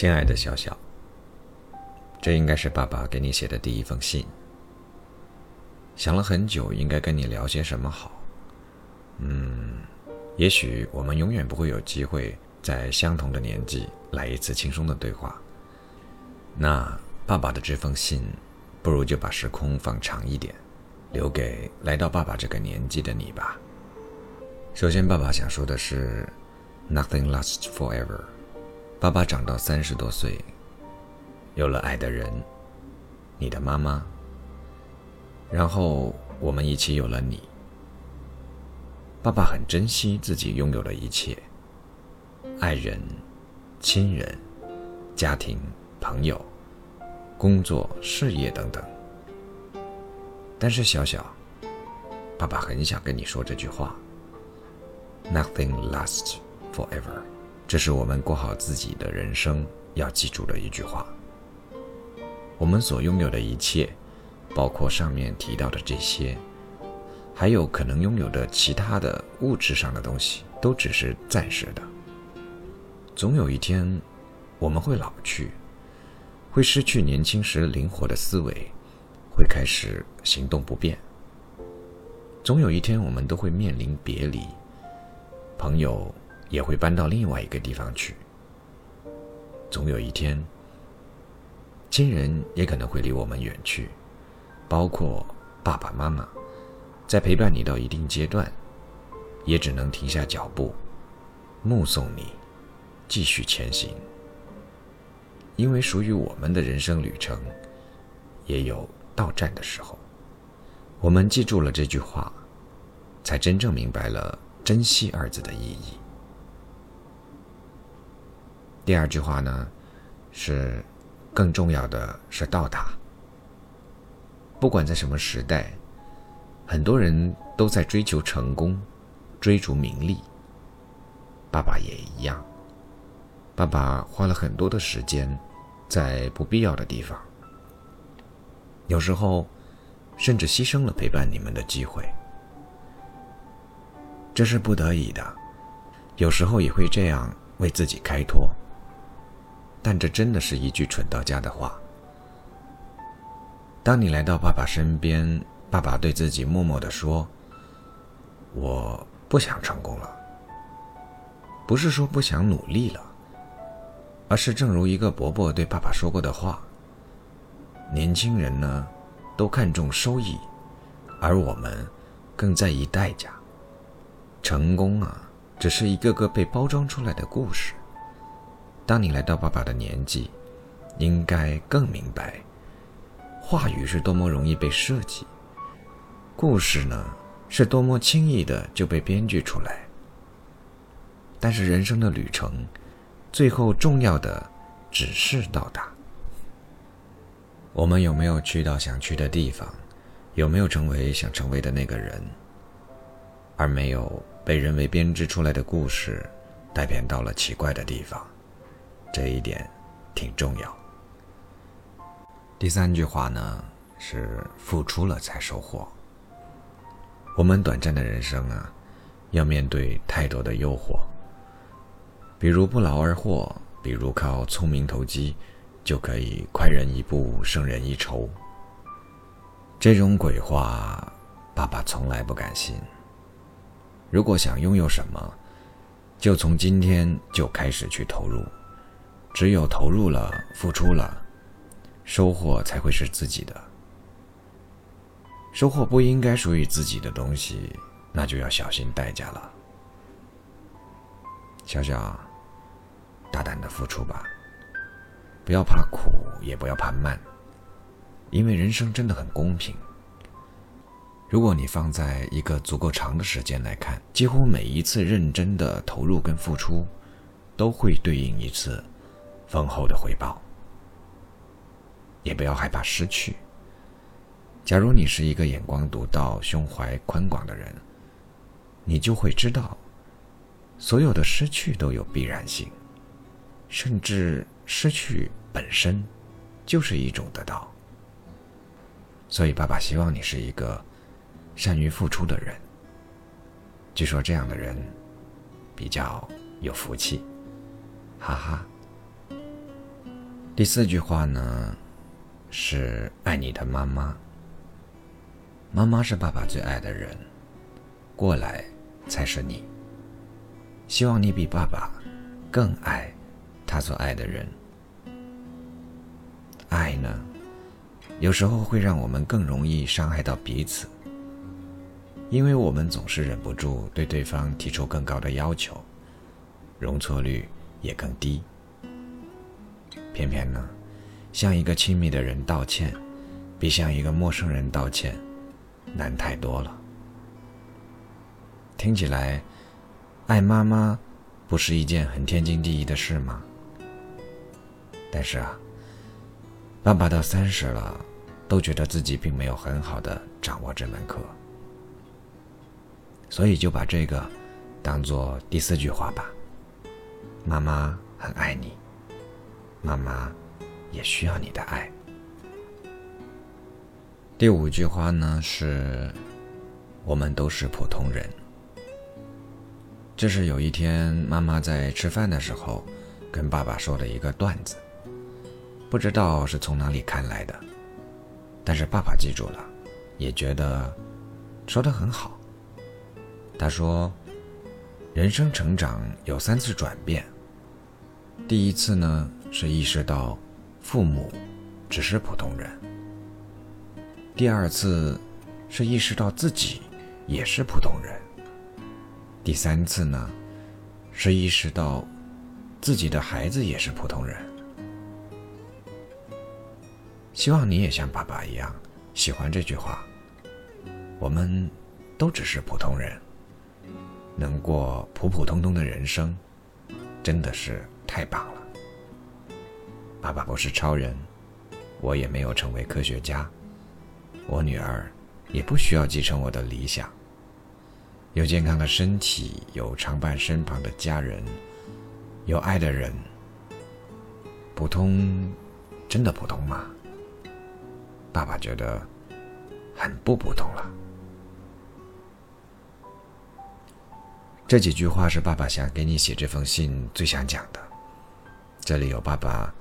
亲爱的小小，这应该是爸爸给你写的第一封信。想了很久，应该跟你聊些什么好。嗯，也许我们永远不会有机会在相同的年纪来一次轻松的对话。那爸爸的这封信，不如就把时空放长一点，留给来到爸爸这个年纪的你吧。首先，爸爸想说的是，Nothing lasts forever。爸爸长到三十多岁，有了爱的人，你的妈妈。然后我们一起有了你。爸爸很珍惜自己拥有的一切：爱人、亲人、家庭、朋友、工作、事业等等。但是小小，爸爸很想跟你说这句话：Nothing lasts forever。这是我们过好自己的人生要记住的一句话。我们所拥有的一切，包括上面提到的这些，还有可能拥有的其他的物质上的东西，都只是暂时的。总有一天，我们会老去，会失去年轻时灵活的思维，会开始行动不便。总有一天，我们都会面临别离，朋友。也会搬到另外一个地方去。总有一天，亲人也可能会离我们远去，包括爸爸妈妈，在陪伴你到一定阶段，也只能停下脚步，目送你继续前行。因为属于我们的人生旅程，也有到站的时候。我们记住了这句话，才真正明白了“珍惜”二字的意义。第二句话呢，是更重要的是到达。不管在什么时代，很多人都在追求成功，追逐名利。爸爸也一样。爸爸花了很多的时间在不必要的地方，有时候甚至牺牲了陪伴你们的机会。这是不得已的，有时候也会这样为自己开脱。但这真的是一句蠢到家的话。当你来到爸爸身边，爸爸对自己默默的说：“我不想成功了，不是说不想努力了，而是正如一个伯伯对爸爸说过的话：年轻人呢，都看重收益，而我们更在意代价。成功啊，只是一个个被包装出来的故事。”当你来到爸爸的年纪，应该更明白，话语是多么容易被设计，故事呢是多么轻易的就被编剧出来。但是人生的旅程，最后重要的只是到达。我们有没有去到想去的地方？有没有成为想成为的那个人？而没有被人为编织出来的故事带偏到了奇怪的地方。这一点挺重要。第三句话呢是付出了才收获。我们短暂的人生啊，要面对太多的诱惑，比如不劳而获，比如靠聪明投机就可以快人一步胜人一筹。这种鬼话，爸爸从来不敢信。如果想拥有什么，就从今天就开始去投入。只有投入了、付出了，收获才会是自己的。收获不应该属于自己的东西，那就要小心代价了。小小，大胆的付出吧，不要怕苦，也不要怕慢，因为人生真的很公平。如果你放在一个足够长的时间来看，几乎每一次认真的投入跟付出，都会对应一次。丰厚的回报，也不要害怕失去。假如你是一个眼光独到、胸怀宽广的人，你就会知道，所有的失去都有必然性，甚至失去本身就是一种得到。所以，爸爸希望你是一个善于付出的人。据说这样的人比较有福气，哈哈。第四句话呢，是爱你的妈妈。妈妈是爸爸最爱的人，过来才是你。希望你比爸爸更爱他所爱的人。爱呢，有时候会让我们更容易伤害到彼此，因为我们总是忍不住对对方提出更高的要求，容错率也更低。偏偏呢，向一个亲密的人道歉，比向一个陌生人道歉难太多了。听起来，爱妈妈不是一件很天经地义的事吗？但是啊，爸爸到三十了，都觉得自己并没有很好的掌握这门课，所以就把这个当做第四句话吧。妈妈很爱你。妈妈也需要你的爱。第五句话呢是：我们都是普通人。这是有一天妈妈在吃饭的时候跟爸爸说的一个段子，不知道是从哪里看来的，但是爸爸记住了，也觉得说的很好。他说：“人生成长有三次转变，第一次呢。”是意识到，父母只是普通人。第二次，是意识到自己也是普通人。第三次呢，是意识到自己的孩子也是普通人。希望你也像爸爸一样喜欢这句话。我们都只是普通人，能过普普通通的人生，真的是太棒了。爸爸不是超人，我也没有成为科学家，我女儿也不需要继承我的理想。有健康的身体，有常伴身旁的家人，有爱的人，普通，真的普通吗？爸爸觉得很不普通了。这几句话是爸爸想给你写这封信最想讲的。这里有爸爸。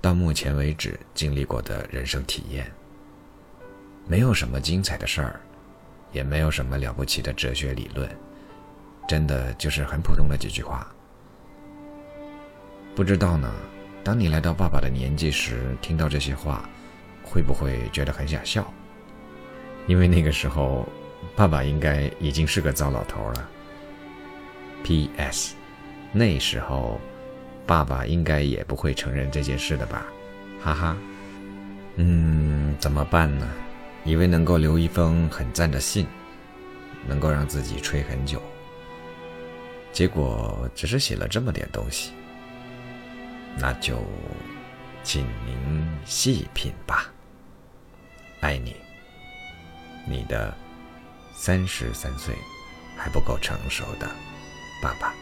到目前为止经历过的人生体验，没有什么精彩的事儿，也没有什么了不起的哲学理论，真的就是很普通的几句话。不知道呢，当你来到爸爸的年纪时，听到这些话，会不会觉得很想笑？因为那个时候，爸爸应该已经是个糟老头了。P.S. 那时候。爸爸应该也不会承认这件事的吧，哈哈。嗯，怎么办呢？以为能够留一封很赞的信，能够让自己吹很久，结果只是写了这么点东西。那就，请您细品吧。爱你，你的三十三岁还不够成熟的爸爸。